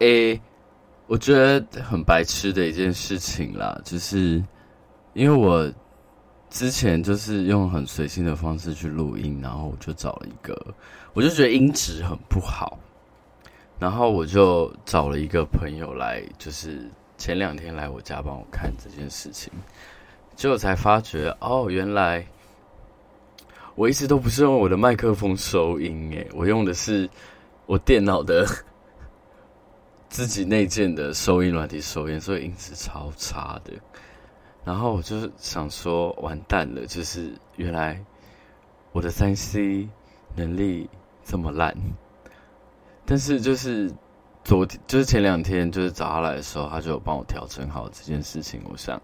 诶，我觉得很白痴的一件事情啦，就是因为我之前就是用很随性的方式去录音，然后我就找了一个，我就觉得音质很不好，然后我就找了一个朋友来，就是前两天来我家帮我看这件事情，结果才发觉哦，原来我一直都不是用我的麦克风收音，诶，我用的是我电脑的。自己内建的收音软体收音，所以音质超差的。然后我就想说，完蛋了，就是原来我的三 C 能力这么烂。但是就是昨天，就是前两天，就是找他来的时候，他就有帮我调整好这件事情。我想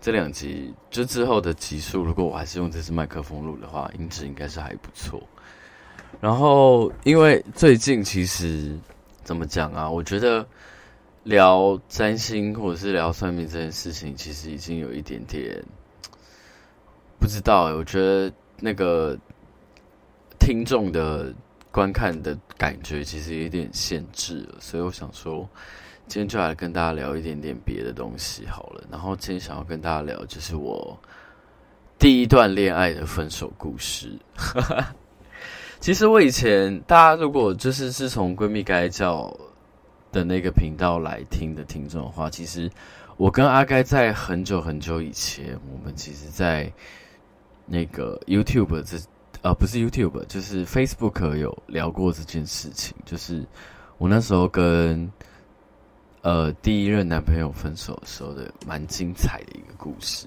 这两集就之后的集数，如果我还是用这支麦克风录的话，音质应该是还不错。然后因为最近其实。怎么讲啊？我觉得聊占星或者是聊算命这件事情，其实已经有一点点不知道。我觉得那个听众的观看的感觉其实有点限制了，所以我想说，今天就来跟大家聊一点点别的东西好了。然后今天想要跟大家聊，就是我第一段恋爱的分手故事。哈哈其实我以前，大家如果就是是从闺蜜该叫的那个频道来听的听众的话，其实我跟阿该在很久很久以前，我们其实，在那个 YouTube 这呃不是 YouTube，就是 Facebook 有聊过这件事情。就是我那时候跟呃第一任男朋友分手的时候的蛮精彩的一个故事。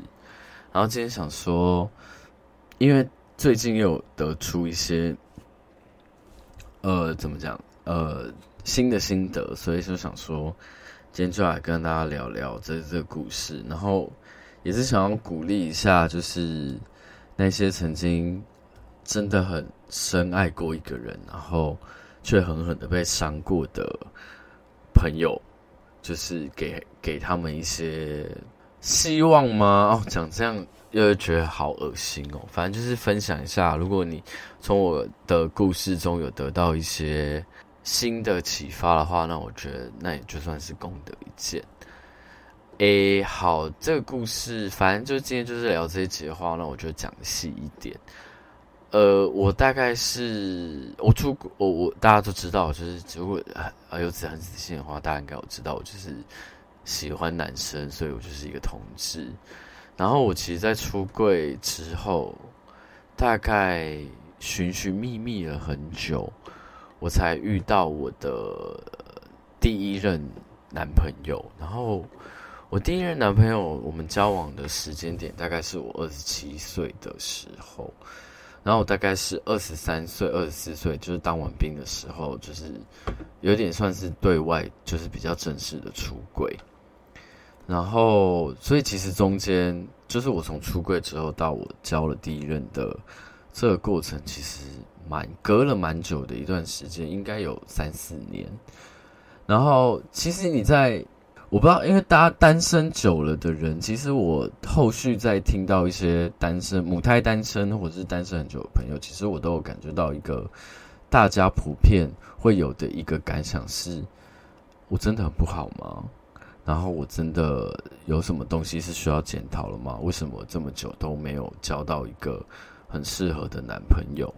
然后今天想说，因为最近又得出一些。呃，怎么讲？呃，新的心得，所以就想说，今天就来跟大家聊聊这这个故事，然后也是想要鼓励一下，就是那些曾经真的很深爱过一个人，然后却狠狠的被伤过的朋友，就是给给他们一些希望吗？哦，讲这样。又觉得好恶心哦，反正就是分享一下。如果你从我的故事中有得到一些新的启发的话，那我觉得那也就算是功德一件。诶，好，这个故事反正就今天就是聊这一集的话，那我就讲细一点。呃，我大概是我出国，我我大家都知道，就是如果啊有仔细的话，大家应该有知道，我就是喜欢男生，所以我就是一个同志。然后我其实，在出柜之后，大概寻寻觅觅了很久，我才遇到我的第一任男朋友。然后我第一任男朋友，我们交往的时间点大概是我二十七岁的时候，然后我大概是二十三岁、二十四岁，就是当完兵的时候，就是有点算是对外，就是比较正式的出柜。然后，所以其实中间就是我从出柜之后到我交了第一任的这个过程，其实蛮隔了蛮久的一段时间，应该有三四年。然后，其实你在我不知道，因为大家单身久了的人，其实我后续在听到一些单身母胎单身或者是单身很久的朋友，其实我都有感觉到一个大家普遍会有的一个感想是：我真的很不好吗？然后我真的有什么东西是需要检讨了吗？为什么这么久都没有交到一个很适合的男朋友？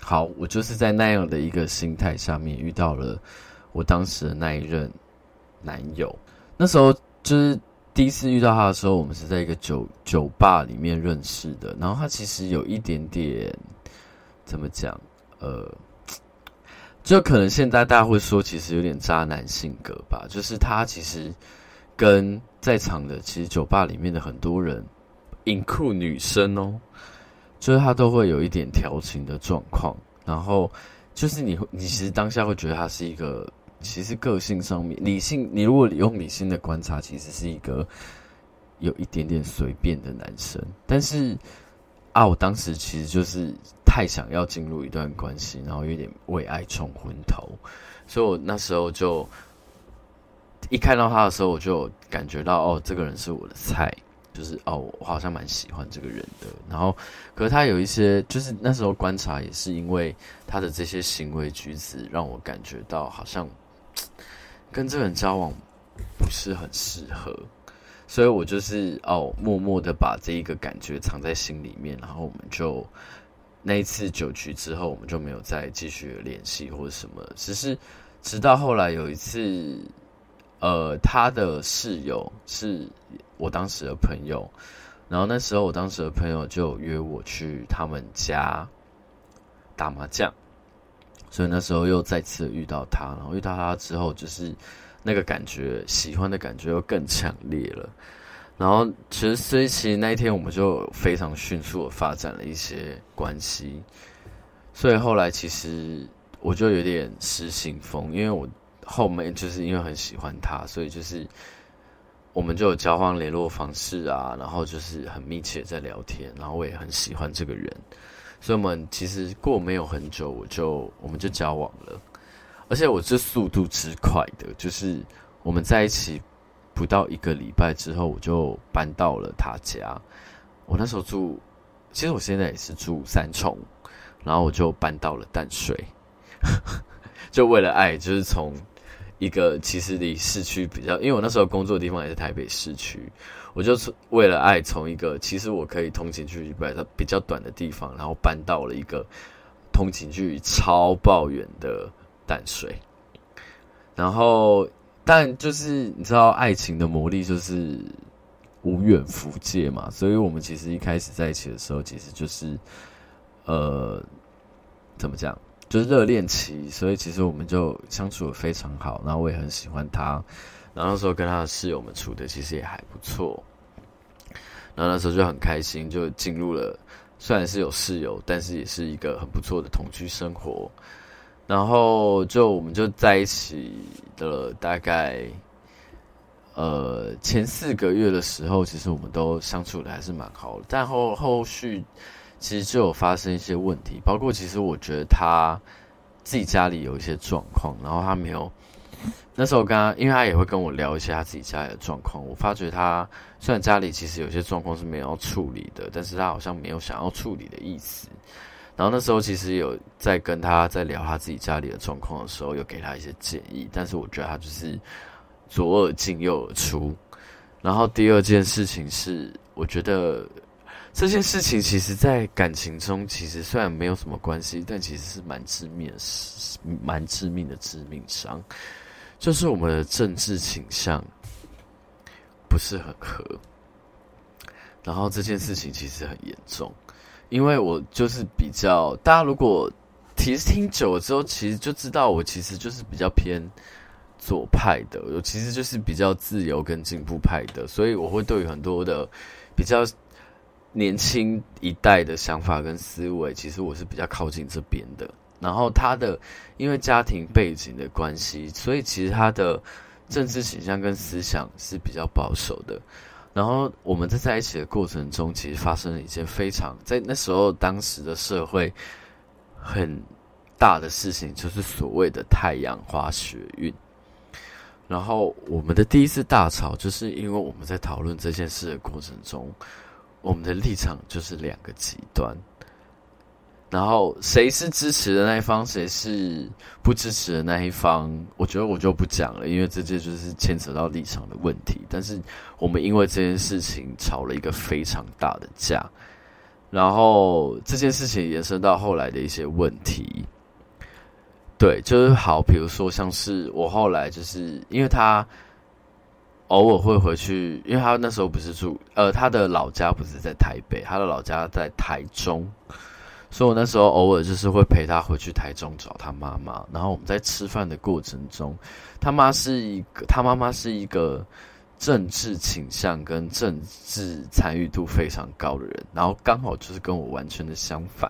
好，我就是在那样的一个心态下面遇到了我当时的那一任男友。那时候就是第一次遇到他的时候，我们是在一个酒酒吧里面认识的。然后他其实有一点点怎么讲？呃，就可能现在大家会说，其实有点渣男性格吧。就是他其实。跟在场的其实酒吧里面的很多人，include 女生哦，就是他都会有一点调情的状况，然后就是你你其实当下会觉得他是一个，其实个性上面理性，你如果用理性的观察，其实是一个有一点点随便的男生，但是啊，我当时其实就是太想要进入一段关系，然后有点为爱冲昏头，所以我那时候就。一看到他的时候，我就感觉到哦，这个人是我的菜，就是哦，我好像蛮喜欢这个人的。然后，可是他有一些，就是那时候观察，也是因为他的这些行为举止，让我感觉到好像跟这个人交往不是很适合，所以我就是哦，默默的把这一个感觉藏在心里面，然后我们就那一次酒局之后，我们就没有再继续联系或者什么，只是直到后来有一次，呃，他的室友是我当时的朋友，然后那时候我当时的朋友就约我去他们家打麻将。所以那时候又再次遇到他，然后遇到他之后，就是那个感觉，喜欢的感觉又更强烈了。然后其实，所以其实那一天我们就非常迅速的发展了一些关系。所以后来其实我就有点失心疯，因为我后面就是因为很喜欢他，所以就是我们就有交换联络方式啊，然后就是很密切在聊天，然后我也很喜欢这个人。所以我们其实过没有很久，我就我们就交往了，而且我这速度之快的，就是我们在一起不到一个礼拜之后，我就搬到了他家。我那时候住，其实我现在也是住三重，然后我就搬到了淡水，就为了爱，就是从。一个其实离市区比较，因为我那时候工作的地方也是台北市区，我就是为了爱从一个其实我可以通勤距离比较比较短的地方，然后搬到了一个通勤距离超爆远的淡水。然后，但就是你知道，爱情的魔力就是无远弗届嘛，所以我们其实一开始在一起的时候，其实就是呃，怎么讲？就是热恋期，所以其实我们就相处得非常好，然后我也很喜欢他，然后那时候跟他的室友们处的其实也还不错，然后那时候就很开心，就进入了虽然是有室友，但是也是一个很不错的同居生活，然后就我们就在一起的大概呃前四个月的时候，其实我们都相处的还是蛮好的，但后后续。其实就有发生一些问题，包括其实我觉得他自己家里有一些状况，然后他没有。那时候跟他，因为他也会跟我聊一些他自己家里的状况，我发觉他虽然家里其实有些状况是没有要处理的，但是他好像没有想要处理的意思。然后那时候其实有在跟他在聊他自己家里的状况的时候，有给他一些建议，但是我觉得他就是左耳进右耳出。然后第二件事情是，我觉得。这件事情其实，在感情中，其实虽然没有什么关系，但其实是蛮致命的，蛮致命的致命伤。就是我们的政治倾向不是很合，然后这件事情其实很严重，因为我就是比较，大家如果其实听久了之后，其实就知道我其实就是比较偏左派的，我其实就是比较自由跟进步派的，所以我会对很多的比较。年轻一代的想法跟思维，其实我是比较靠近这边的。然后他的因为家庭背景的关系，所以其实他的政治倾向跟思想是比较保守的。然后我们在在一起的过程中，其实发生了一件非常在那时候当时的社会很大的事情，就是所谓的太阳花学运。然后我们的第一次大吵，就是因为我们在讨论这件事的过程中。我们的立场就是两个极端，然后谁是支持的那一方，谁是不支持的那一方，我觉得我就不讲了，因为这这就是牵扯到立场的问题。但是我们因为这件事情吵了一个非常大的架，然后这件事情延伸到后来的一些问题，对，就是好，比如说像是我后来就是因为他。偶尔会回去，因为他那时候不是住，呃，他的老家不是在台北，他的老家在台中，所以我那时候偶尔就是会陪他回去台中找他妈妈。然后我们在吃饭的过程中，他妈是一个，他妈妈是一个政治倾向跟政治参与度非常高的人，然后刚好就是跟我完全的相反。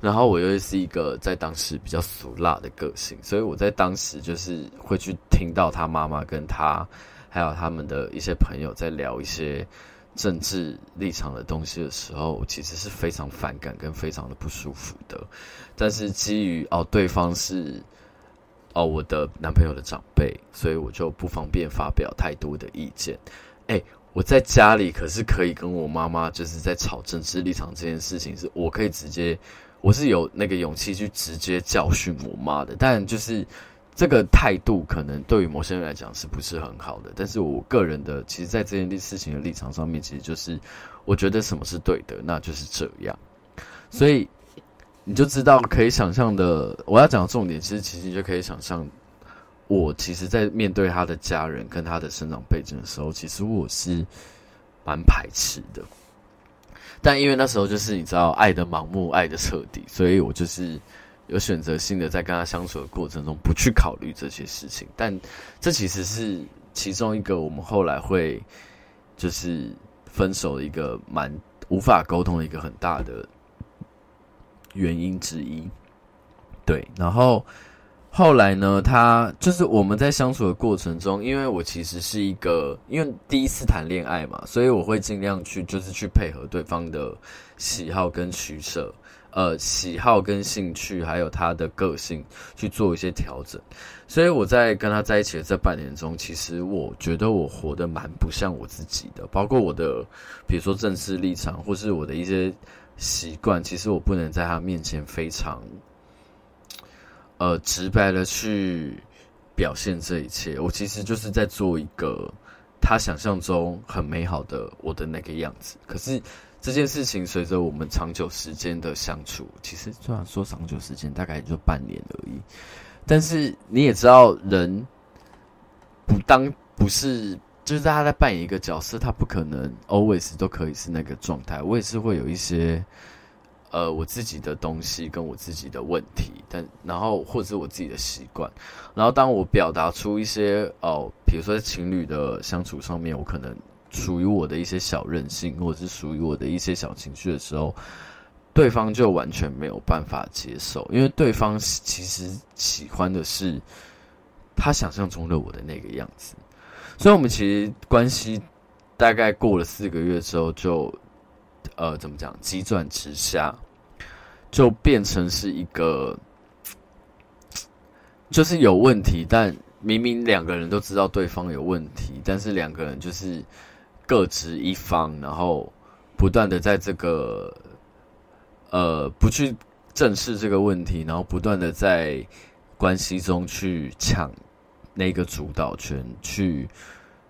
然后我又是一个在当时比较俗辣的个性，所以我在当时就是会去听到他妈妈跟他。还有他们的一些朋友在聊一些政治立场的东西的时候，其实是非常反感跟非常的不舒服的。但是基于哦，对方是哦我的男朋友的长辈，所以我就不方便发表太多的意见。诶，我在家里可是可以跟我妈妈就是在吵政治立场这件事情，是我可以直接，我是有那个勇气去直接教训我妈的。但就是。这个态度可能对于某些人来讲是不是很好的？但是我个人的，其实，在这件事情的立场上面，其实就是我觉得什么是对的，那就是这样。所以你就知道，可以想象的，我要讲的重点，其实其实你就可以想象，我其实，在面对他的家人跟他的生长背景的时候，其实我是蛮排斥的。但因为那时候就是你知道，爱的盲目，爱的彻底，所以我就是。有选择性的在跟他相处的过程中，不去考虑这些事情，但这其实是其中一个我们后来会就是分手的一个蛮无法沟通的一个很大的原因之一。对，然后后来呢，他就是我们在相处的过程中，因为我其实是一个因为第一次谈恋爱嘛，所以我会尽量去就是去配合对方的喜好跟取舍。呃，喜好跟兴趣，还有他的个性去做一些调整，所以我在跟他在一起的这半年中，其实我觉得我活得蛮不像我自己的，包括我的，比如说政治立场，或是我的一些习惯，其实我不能在他面前非常，呃，直白的去表现这一切。我其实就是在做一个他想象中很美好的我的那个样子，可是。这件事情随着我们长久时间的相处，其实虽然说长久时间大概也就半年而已，但是你也知道，人不当不是就是他在扮演一个角色，他不可能 always 都可以是那个状态。我也是会有一些呃我自己的东西跟我自己的问题，但然后或者是我自己的习惯，然后当我表达出一些哦，比如说在情侣的相处上面，我可能。属于我的一些小任性，或者是属于我的一些小情绪的时候，对方就完全没有办法接受，因为对方其实喜欢的是他想象中的我的那个样子。所以，我们其实关系大概过了四个月之后就，就呃，怎么讲，急转直下，就变成是一个就是有问题，但明明两个人都知道对方有问题，但是两个人就是。各执一方，然后不断的在这个呃不去正视这个问题，然后不断的在关系中去抢那个主导权，去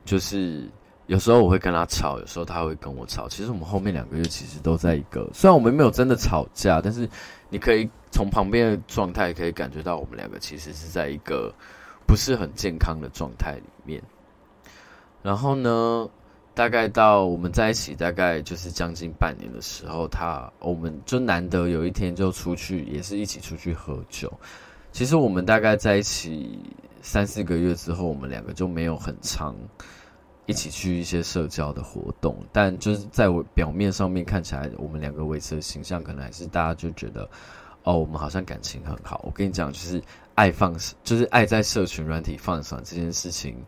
就是有时候我会跟他吵，有时候他会跟我吵。其实我们后面两个月其实都在一个，虽然我们没有真的吵架，但是你可以从旁边的状态可以感觉到我们两个其实是在一个不是很健康的状态里面。然后呢，大概到我们在一起大概就是将近半年的时候，他我们就难得有一天就出去，也是一起出去喝酒。其实我们大概在一起三四个月之后，我们两个就没有很长一起去一些社交的活动。但就是在我表面上面看起来，我们两个维持的形象，可能还是大家就觉得哦，我们好像感情很好。我跟你讲，就是爱放，就是爱在社群软体放闪这件事情。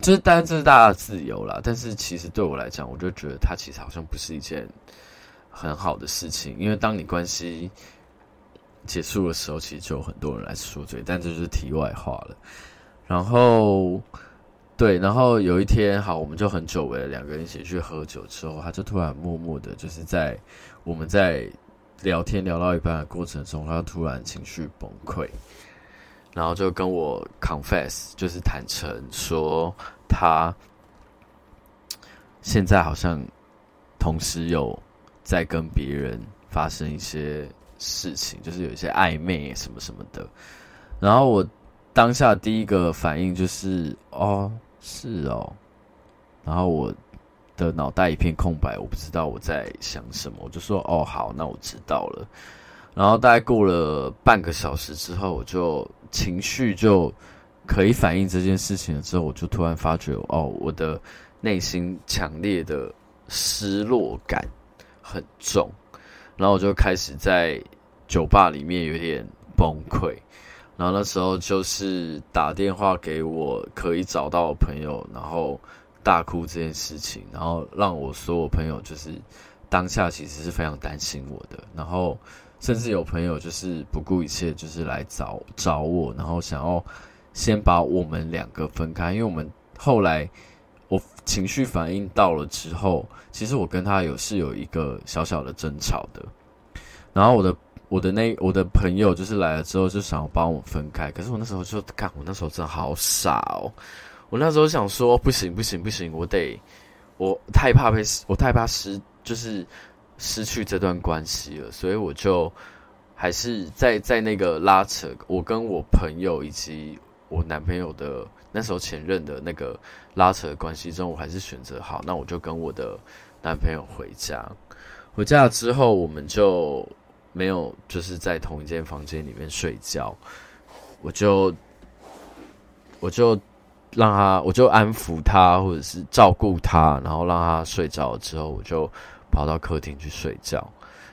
就是，当然这是大家自由啦。但是其实对我来讲，我就觉得它其实好像不是一件很好的事情。因为当你关系结束的时候，其实就有很多人来说嘴。但这就是题外话了。然后，对，然后有一天，好，我们就很久违了，两个人一起去喝酒之后，他就突然默默的，就是在我们在聊天聊到一半的过程中，他突然情绪崩溃。然后就跟我 confess，就是坦诚说，他现在好像同时有在跟别人发生一些事情，就是有一些暧昧什么什么的。然后我当下第一个反应就是，哦，是哦。然后我的脑袋一片空白，我不知道我在想什么，我就说，哦，好，那我知道了。然后大概过了半个小时之后，我就。情绪就可以反映这件事情了之后，我就突然发觉，哦，我的内心强烈的失落感很重，然后我就开始在酒吧里面有点崩溃，然后那时候就是打电话给我可以找到的朋友，然后大哭这件事情，然后让我所有朋友就是当下其实是非常担心我的，然后。甚至有朋友就是不顾一切，就是来找找我，然后想要先把我们两个分开。因为我们后来我情绪反应到了之后，其实我跟他有是有一个小小的争吵的。然后我的我的那我的朋友就是来了之后就想要帮我分开，可是我那时候就看我那时候真的好傻哦，我那时候想说不行不行不行，我得我太怕被我太怕失就是失去这段关系了，所以我就还是在在那个拉扯我跟我朋友以及我男朋友的那时候前任的那个拉扯关系中，我还是选择好，那我就跟我的男朋友回家，回家之后我们就。没有，就是在同一间房间里面睡觉，我就我就让他，我就安抚他，或者是照顾他，然后让他睡着之后，我就跑到客厅去睡觉，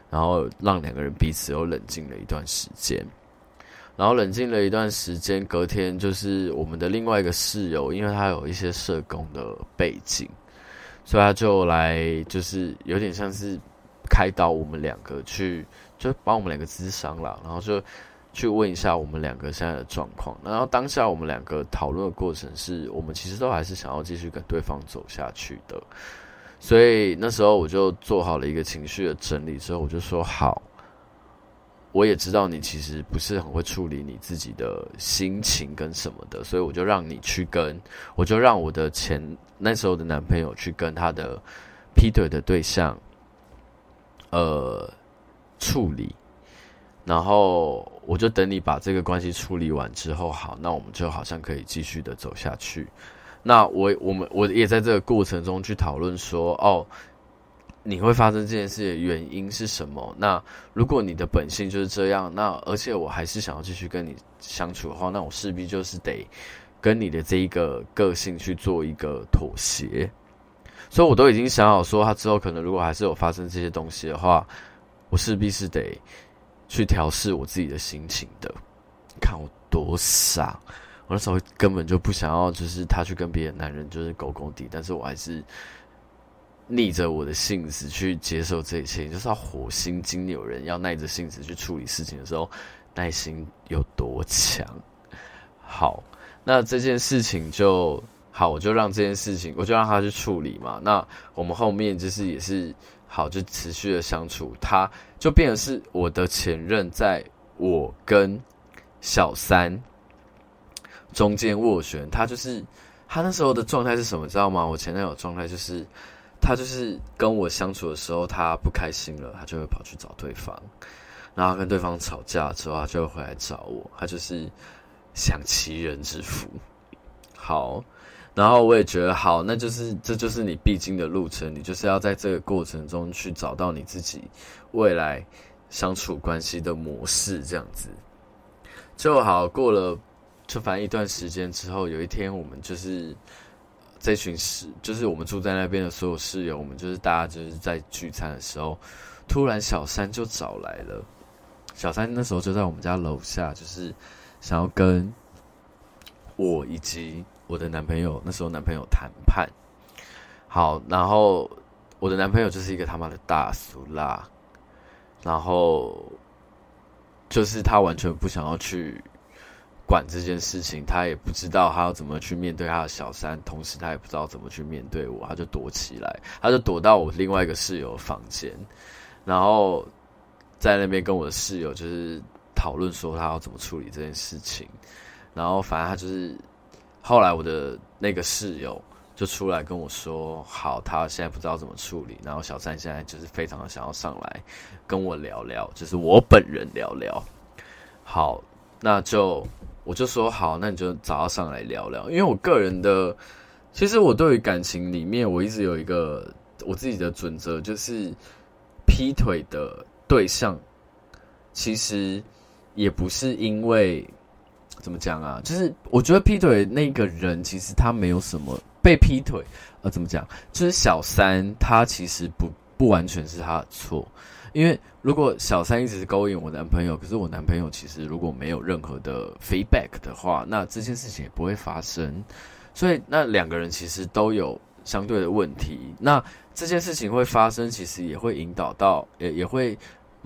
然后让两个人彼此又冷静了一段时间，然后冷静了一段时间，隔天就是我们的另外一个室友，因为他有一些社工的背景，所以他就来，就是有点像是开导我们两个去。就帮我们两个咨商了，然后就去问一下我们两个现在的状况。然后当下我们两个讨论的过程是，我们其实都还是想要继续跟对方走下去的。所以那时候我就做好了一个情绪的整理之后，我就说好，我也知道你其实不是很会处理你自己的心情跟什么的，所以我就让你去跟，我就让我的前那时候的男朋友去跟他的劈腿的对象，呃。处理，然后我就等你把这个关系处理完之后，好，那我们就好像可以继续的走下去。那我我们我也在这个过程中去讨论说，哦，你会发生这件事的原因是什么？那如果你的本性就是这样，那而且我还是想要继续跟你相处的话，那我势必就是得跟你的这一个个性去做一个妥协。所以我都已经想好说，他之后可能如果还是有发生这些东西的话。我势必是得去调试我自己的心情的。看我多傻，那时候根本就不想要，就是他去跟别的男人就是狗狗底，但是我还是逆着我的性子去接受这一切。就是要火星金牛人要耐着性子去处理事情的时候，耐心有多强？好，那这件事情就好，我就让这件事情，我就让他去处理嘛。那我们后面就是也是。好，就持续的相处，他就变成是我的前任，在我跟小三中间斡旋。他就是他那时候的状态是什么，知道吗？我前男友状态就是，他就是跟我相处的时候，他不开心了，他就会跑去找对方，然后跟对方吵架之后，他就会回来找我。他就是享其人之福。好。然后我也觉得好，那就是这就是你必经的路程，你就是要在这个过程中去找到你自己未来相处关系的模式，这样子。就好过了，就反正一段时间之后，有一天我们就是这群室，就是我们住在那边的所有室友，我们就是大家就是在聚餐的时候，突然小三就找来了。小三那时候就在我们家楼下，就是想要跟我以及。我的男朋友那时候，男朋友谈判好，然后我的男朋友就是一个他妈的大俗啦，然后就是他完全不想要去管这件事情，他也不知道他要怎么去面对他的小三，同时他也不知道怎么去面对我，他就躲起来，他就躲到我另外一个室友房间，然后在那边跟我的室友就是讨论说他要怎么处理这件事情，然后反正他就是。后来我的那个室友就出来跟我说：“好，他现在不知道怎么处理。”然后小三现在就是非常的想要上来跟我聊聊，就是我本人聊聊。好，那就我就说好，那你就找他上来聊聊。因为我个人的，其实我对于感情里面，我一直有一个我自己的准则，就是劈腿的对象，其实也不是因为。怎么讲啊？就是我觉得劈腿那个人，其实他没有什么被劈腿，呃，怎么讲？就是小三，他其实不不完全是他的错，因为如果小三一直勾引我男朋友，可是我男朋友其实如果没有任何的 feedback 的话，那这件事情也不会发生。所以那两个人其实都有相对的问题，那这件事情会发生，其实也会引导到，也也会。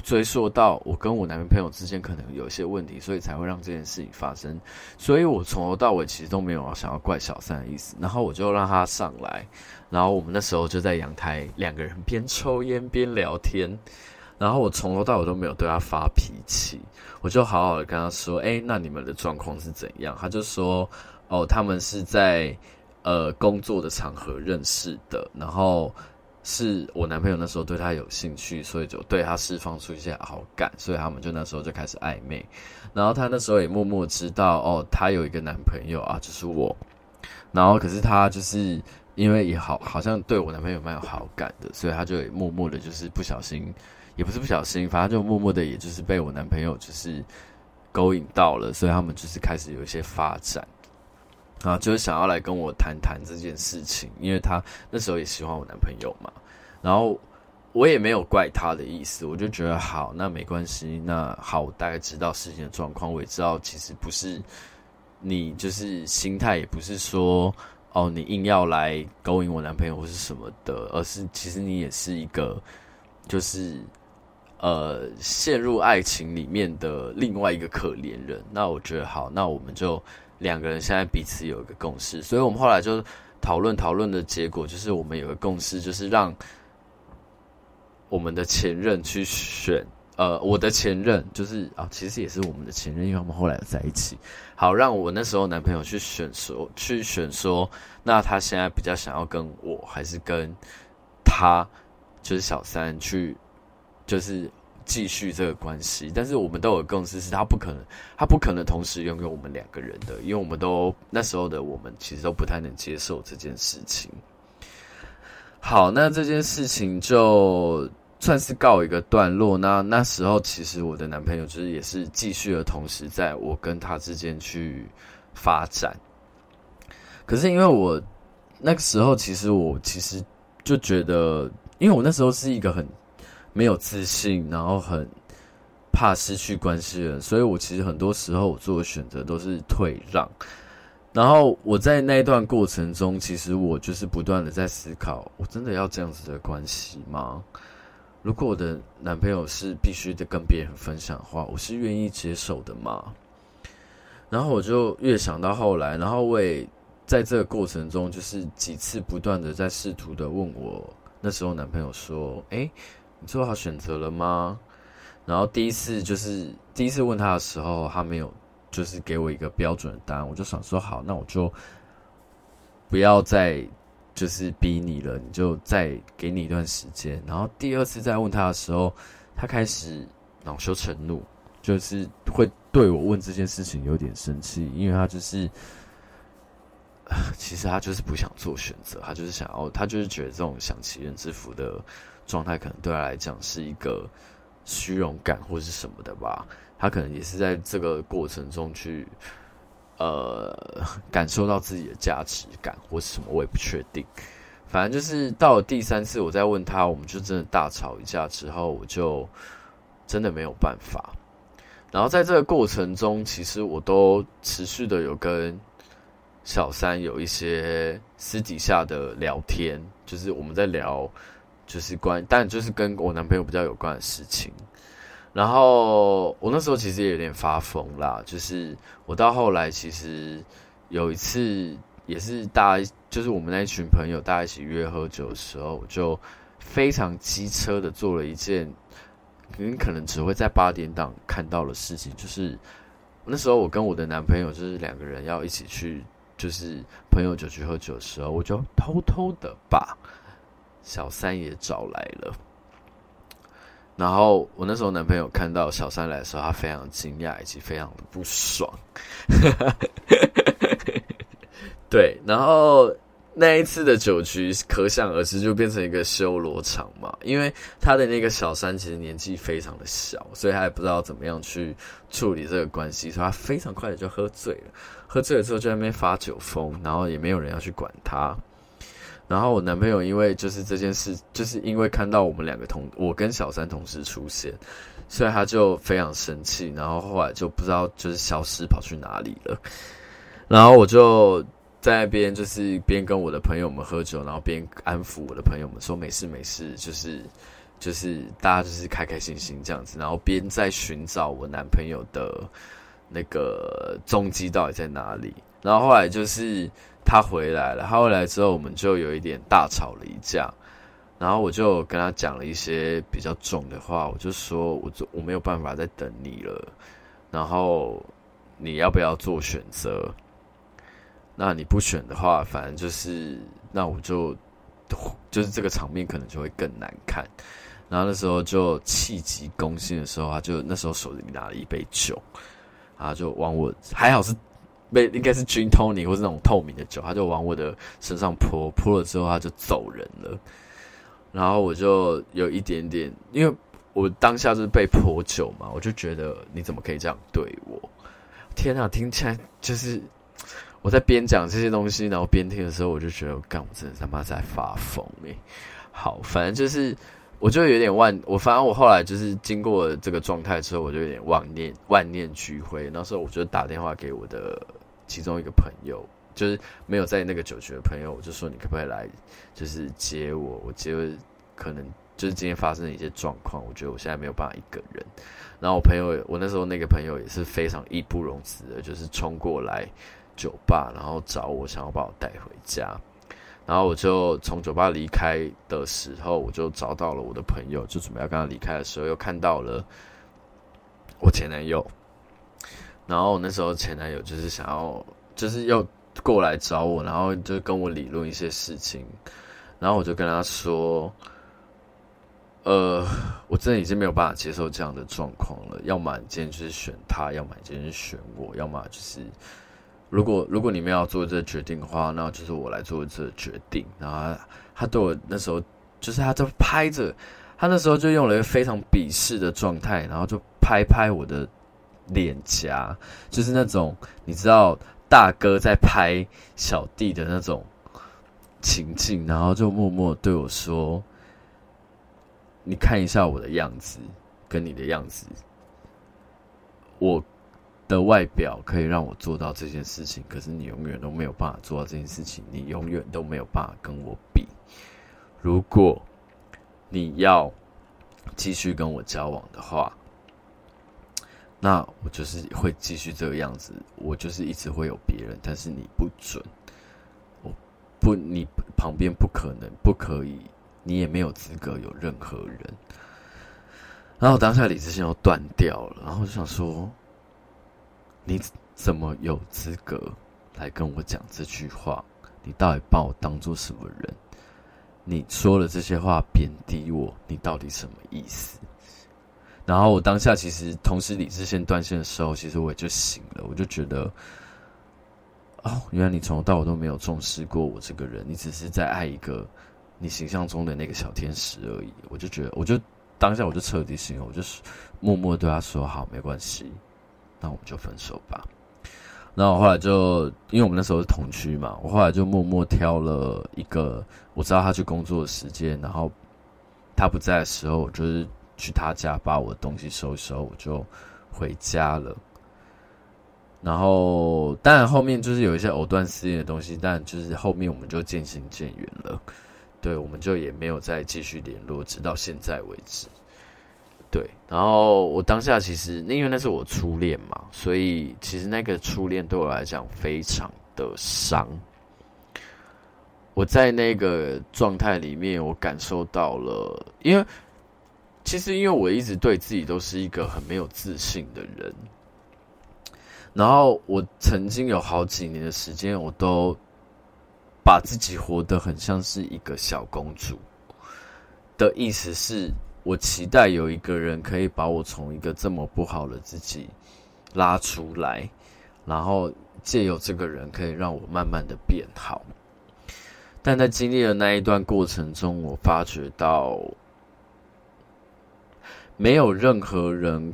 追溯到我跟我男朋友之间可能有一些问题，所以才会让这件事情发生。所以我从头到尾其实都没有想要怪小三的意思。然后我就让他上来，然后我们那时候就在阳台两个人边抽烟边聊天。然后我从头到尾都没有对他发脾气，我就好好的跟他说：“哎，那你们的状况是怎样？”他就说：“哦，他们是在呃工作的场合认识的，然后是我男朋友那时候对他有兴趣，所以就对他释放出一些好感，所以他们就那时候就开始暧昧。然后他那时候也默默知道，哦，他有一个男朋友啊，就是我。然后可是他就是因为也好好像对我男朋友蛮有好感的，所以他就默默的，就是不小心。”也不是不小心，反正就默默的，也就是被我男朋友就是勾引到了，所以他们就是开始有一些发展啊，就是想要来跟我谈谈这件事情，因为他那时候也喜欢我男朋友嘛，然后我也没有怪他的意思，我就觉得好，那没关系，那好，我大概知道事情的状况，我也知道其实不是你就是心态，也不是说哦你硬要来勾引我男朋友或是什么的，而是其实你也是一个就是。呃，陷入爱情里面的另外一个可怜人，那我觉得好，那我们就两个人现在彼此有一个共识，所以我们后来就讨论讨论的结果就是我们有个共识，就是让我们的前任去选，呃，我的前任就是啊，其实也是我们的前任，因为我们后来在一起。好，让我那时候男朋友去选说，去选说，那他现在比较想要跟我还是跟他，就是小三去。就是继续这个关系，但是我们都有共识，是他不可能，他不可能同时拥有我们两个人的，因为我们都那时候的我们其实都不太能接受这件事情。好，那这件事情就算是告一个段落。那那时候其实我的男朋友就是也是继续的同时，在我跟他之间去发展。可是因为我那个时候，其实我其实就觉得，因为我那时候是一个很。没有自信，然后很怕失去关系人，所以我其实很多时候我做的选择都是退让。然后我在那一段过程中，其实我就是不断的在思考：我真的要这样子的关系吗？如果我的男朋友是必须得跟别人分享的话，我是愿意接受的吗？然后我就越想到后来，然后我也在这个过程中，就是几次不断的在试图的问我那时候男朋友说：“诶。”你做好选择了吗？然后第一次就是第一次问他的时候，他没有就是给我一个标准的答案，我就想说好，那我就不要再就是逼你了，你就再给你一段时间。然后第二次再问他的时候，他开始恼羞成怒，就是会对我问这件事情有点生气，因为他就是 其实他就是不想做选择，他就是想要，他就是觉得这种享齐人之福的。状态可能对他来讲是一个虚荣感或是什么的吧，他可能也是在这个过程中去呃 感受到自己的价值感或是什么，我也不确定。反正就是到了第三次，我再问他，我们就真的大吵一架之后，我就真的没有办法。然后在这个过程中，其实我都持续的有跟小三有一些私底下的聊天，就是我们在聊。就是关，但就是跟我男朋友比较有关的事情。然后我那时候其实也有点发疯啦，就是我到后来其实有一次也是大家，就是我们那一群朋友大家一起约喝酒的时候，我就非常机车的做了一件，你可能只会在八点档看到的事情，就是那时候我跟我的男朋友就是两个人要一起去，就是朋友酒局喝酒的时候，我就偷偷的把。小三也找来了，然后我那时候男朋友看到小三来的时候，他非常惊讶以及非常的不爽。对，然后那一次的酒局可想而知，就变成一个修罗场嘛。因为他的那个小三其实年纪非常的小，所以他也不知道怎么样去处理这个关系，所以他非常快的就喝醉了。喝醉了之后就在那边发酒疯，然后也没有人要去管他。然后我男朋友因为就是这件事，就是因为看到我们两个同我跟小三同时出现，所以他就非常生气，然后后来就不知道就是消失跑去哪里了。然后我就在那边就是边跟我的朋友们喝酒，然后边安抚我的朋友们说没事没事，就是就是大家就是开开心心这样子，然后边在寻找我男朋友的那个踪迹到底在哪里。然后后来就是。他回来了，他回来之后，我们就有一点大吵了一架。然后我就跟他讲了一些比较重的话，我就说我就我没有办法再等你了，然后你要不要做选择？那你不选的话，反正就是那我就就是这个场面可能就会更难看。然后那时候就气急攻心的时候，他就那时候手里拿了一杯酒，他就往我还好是被应该是 Gin Tonic 或是那种透明的酒，他就往我的身上泼，泼了之后他就走人了。然后我就有一点点，因为我当下就是被泼酒嘛，我就觉得你怎么可以这样对我？天啊，听起来就是。我在边讲这些东西，然后边听的时候，我就觉得，干，我真的他妈在发疯诶。好，反正就是，我就有点万，我反正我后来就是经过这个状态之后，我就有点万念万念俱灰。那时候我就打电话给我的其中一个朋友，就是没有在那个酒局的朋友，我就说你可不可以来，就是接我？我觉得可能就是今天发生的一些状况，我觉得我现在没有办法一个人。然后我朋友，我那时候那个朋友也是非常义不容辞的，就是冲过来。酒吧，然后找我，想要把我带回家，然后我就从酒吧离开的时候，我就找到了我的朋友，就准备要跟他离开的时候，又看到了我前男友，然后我那时候前男友就是想要，就是要过来找我，然后就跟我理论一些事情，然后我就跟他说，呃，我真的已经没有办法接受这样的状况了，要么你今天就是选他，要么你今天选我，要么就是。如果如果你们要做这决定的话，那就是我来做这决定。然后他，他对我那时候就是他在拍着，他那时候就用了一个非常鄙视的状态，然后就拍拍我的脸颊，就是那种你知道大哥在拍小弟的那种情境，然后就默默对我说：“你看一下我的样子，跟你的样子，我。”的外表可以让我做到这件事情，可是你永远都没有办法做到这件事情，你永远都没有办法跟我比。如果你要继续跟我交往的话，那我就是会继续这个样子，我就是一直会有别人，但是你不准，我不，你旁边不可能，不可以，你也没有资格有任何人。然后当下理智线又断掉了，然后就想说。你怎么有资格来跟我讲这句话？你到底把我当做什么人？你说了这些话贬低我，你到底什么意思？然后我当下其实同时理智线断线的时候，其实我也就醒了，我就觉得，哦，原来你从头到尾都没有重视过我这个人，你只是在爱一个你形象中的那个小天使而已。我就觉得，我就当下我就彻底醒了，我就默默对他说：“好，没关系。”那我们就分手吧。然后我后来就，因为我们那时候是同居嘛，我后来就默默挑了一个我知道他去工作的时间，然后他不在的时候，我就是去他家把我的东西收一收，我就回家了。然后当然后面就是有一些藕断丝连的东西，但就是后面我们就渐行渐远了。对，我们就也没有再继续联络，直到现在为止。对，然后我当下其实，因为那是我初恋嘛，所以其实那个初恋对我来讲非常的伤。我在那个状态里面，我感受到了，因为其实因为我一直对自己都是一个很没有自信的人，然后我曾经有好几年的时间，我都把自己活得很像是一个小公主的意思是。我期待有一个人可以把我从一个这么不好的自己拉出来，然后借由这个人可以让我慢慢的变好。但在经历了那一段过程中，我发觉到没有任何人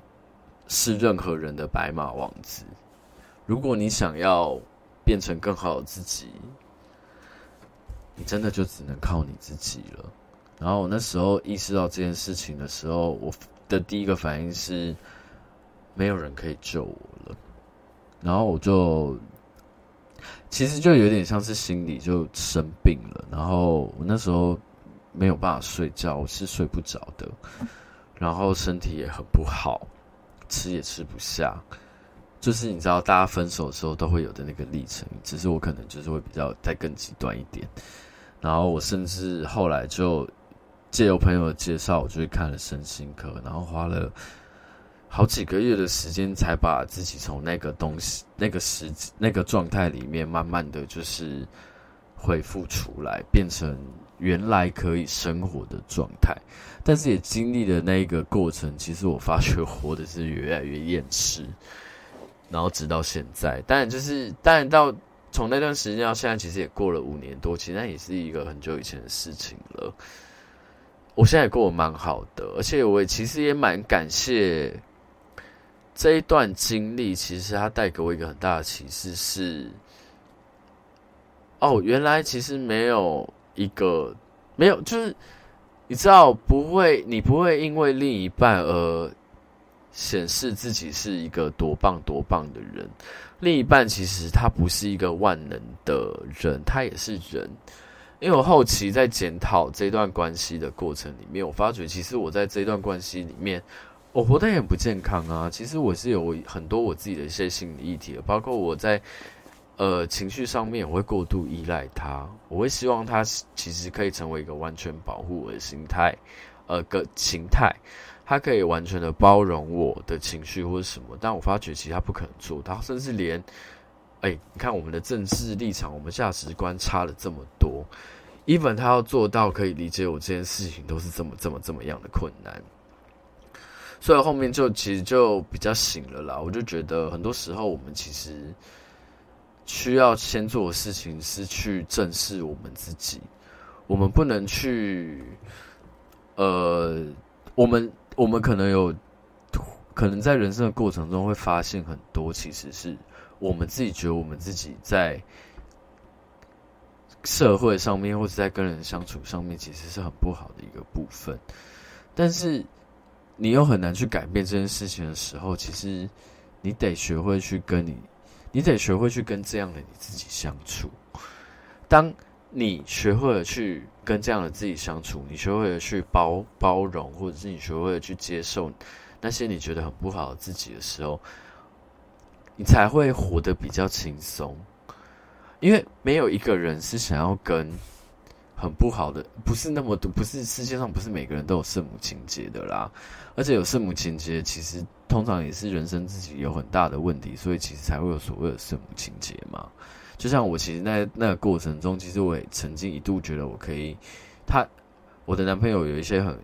是任何人的白马王子。如果你想要变成更好的自己，你真的就只能靠你自己了。然后我那时候意识到这件事情的时候，我的第一个反应是，没有人可以救我了。然后我就，其实就有点像是心里就生病了。然后我那时候没有办法睡觉，我是睡不着的。然后身体也很不好，吃也吃不下。就是你知道，大家分手的时候都会有的那个历程，只是我可能就是会比较再更极端一点。然后我甚至后来就。借由朋友的介绍，我就去看了身心科，然后花了好几个月的时间，才把自己从那个东西、那个时、那个状态里面，慢慢的就是恢复出来，变成原来可以生活的状态。但是也经历了那一个过程，其实我发觉活的是越来越厌世，然后直到现在，当然就是，当然到。从那段时间到现在，其实也过了五年多，其实那也是一个很久以前的事情了。我现在也过得蛮好的，而且我也其实也蛮感谢这一段经历。其实它带给我一个很大的启示是：哦，原来其实没有一个没有，就是你知道，不会，你不会因为另一半而显示自己是一个多棒多棒的人。另一半其实他不是一个万能的人，他也是人。因为我后期在检讨这段关系的过程里面，我发觉其实我在这段关系里面，我活得也很不健康啊。其实我是有很多我自己的一些心理议题，包括我在呃情绪上面，我会过度依赖他，我会希望他其实可以成为一个完全保护我的心态，呃个形态。他可以完全的包容我的情绪或者什么，但我发觉其实他不可能做到，甚至连，哎、你看我们的政治立场，我们价值观差了这么多，even 他要做到可以理解我这件事情，都是这么这么这么样的困难。所以后面就其实就比较醒了啦，我就觉得很多时候我们其实需要先做的事情是去正视我们自己，我们不能去，呃，我们。我们可能有，可能在人生的过程中会发现很多，其实是我们自己觉得我们自己在社会上面或者在跟人相处上面，其实是很不好的一个部分。但是你又很难去改变这件事情的时候，其实你得学会去跟你，你得学会去跟这样的你自己相处。当你学会了去。跟这样的自己相处，你学会了去包包容，或者是你学会了去接受那些你觉得很不好的自己的时候，你才会活得比较轻松。因为没有一个人是想要跟很不好的，不是那么多，不是世界上不是每个人都有圣母情结的啦。而且有圣母情结，其实通常也是人生自己有很大的问题，所以其实才会有所谓的圣母情结嘛。就像我其实在那个过程中，其实我也曾经一度觉得我可以，他我的男朋友有一些很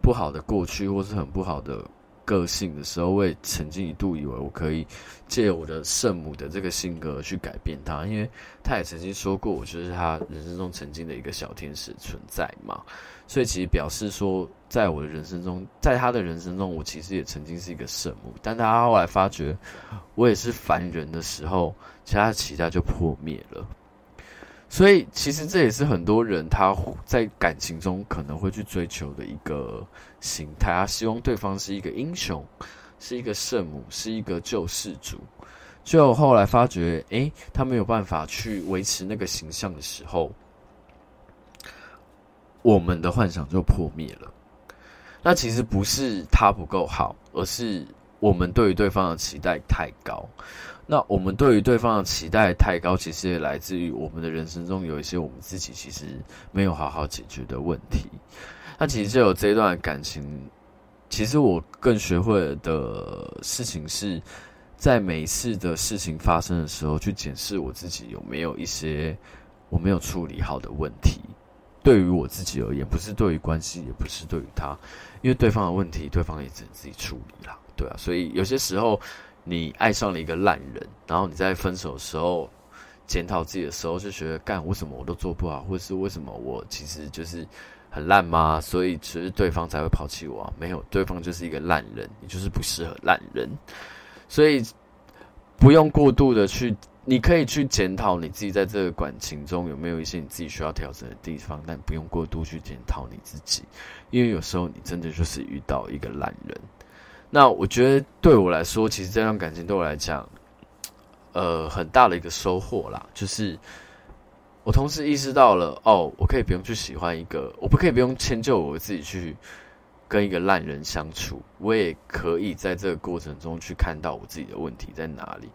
不好的过去，或是很不好的个性的时候，我也曾经一度以为我可以借我的圣母的这个性格去改变他，因为他也曾经说过，我就是他人生中曾经的一个小天使存在嘛。所以其实表示说，在我的人生中，在他的人生中，我其实也曾经是一个圣母。但他后来发觉我也是凡人的时候，其他的期待就破灭了。所以其实这也是很多人他在感情中可能会去追求的一个形态。他希望对方是一个英雄，是一个圣母，是一个救世主。就后来发觉，诶，他没有办法去维持那个形象的时候。我们的幻想就破灭了。那其实不是他不够好，而是我们对于对方的期待太高。那我们对于对方的期待太高，其实也来自于我们的人生中有一些我们自己其实没有好好解决的问题。那其实就有这一段感情，其实我更学会的事情是在每一次的事情发生的时候，去检视我自己有没有一些我没有处理好的问题。对于我自己而言，不是对于关系，也不是对于他，因为对方的问题，对方也只能自己处理啦，对啊。所以有些时候，你爱上了一个烂人，然后你在分手的时候检讨自己的时候，就觉得干为什么我都做不好，或者是为什么我其实就是很烂吗？所以其实对方才会抛弃我？没有，对方就是一个烂人，你就是不适合烂人，所以不用过度的去。你可以去检讨你自己在这个感情中有没有一些你自己需要调整的地方，但不用过度去检讨你自己，因为有时候你真的就是遇到一个烂人。那我觉得对我来说，其实这段感情对我来讲，呃，很大的一个收获啦，就是我同时意识到了，哦，我可以不用去喜欢一个，我不可以不用迁就我自己去跟一个烂人相处，我也可以在这个过程中去看到我自己的问题在哪里。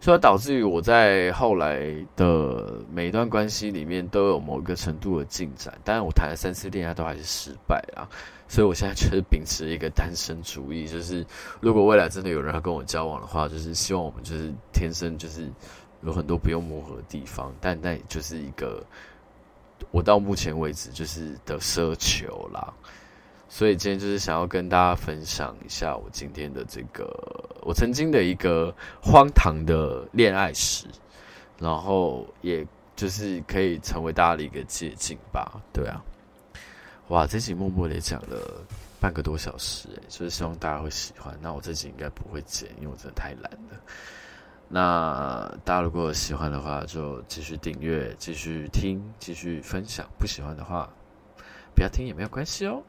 所以导致于我在后来的每一段关系里面都有某一个程度的进展，但是我谈了三次恋爱都还是失败啊。所以我现在就是秉持一个单身主义，就是如果未来真的有人要跟我交往的话，就是希望我们就是天生就是有很多不用磨合的地方，但那也就是一个我到目前为止就是的奢求啦。所以今天就是想要跟大家分享一下我今天的这个我曾经的一个荒唐的恋爱史，然后也就是可以成为大家的一个借镜吧。对啊，哇，这集默默的讲了半个多小时，诶，就是希望大家会喜欢。那我这集应该不会剪，因为我真的太懒了。那大家如果喜欢的话，就继续订阅、继续听、继续分享；不喜欢的话，不要听也没有关系哦。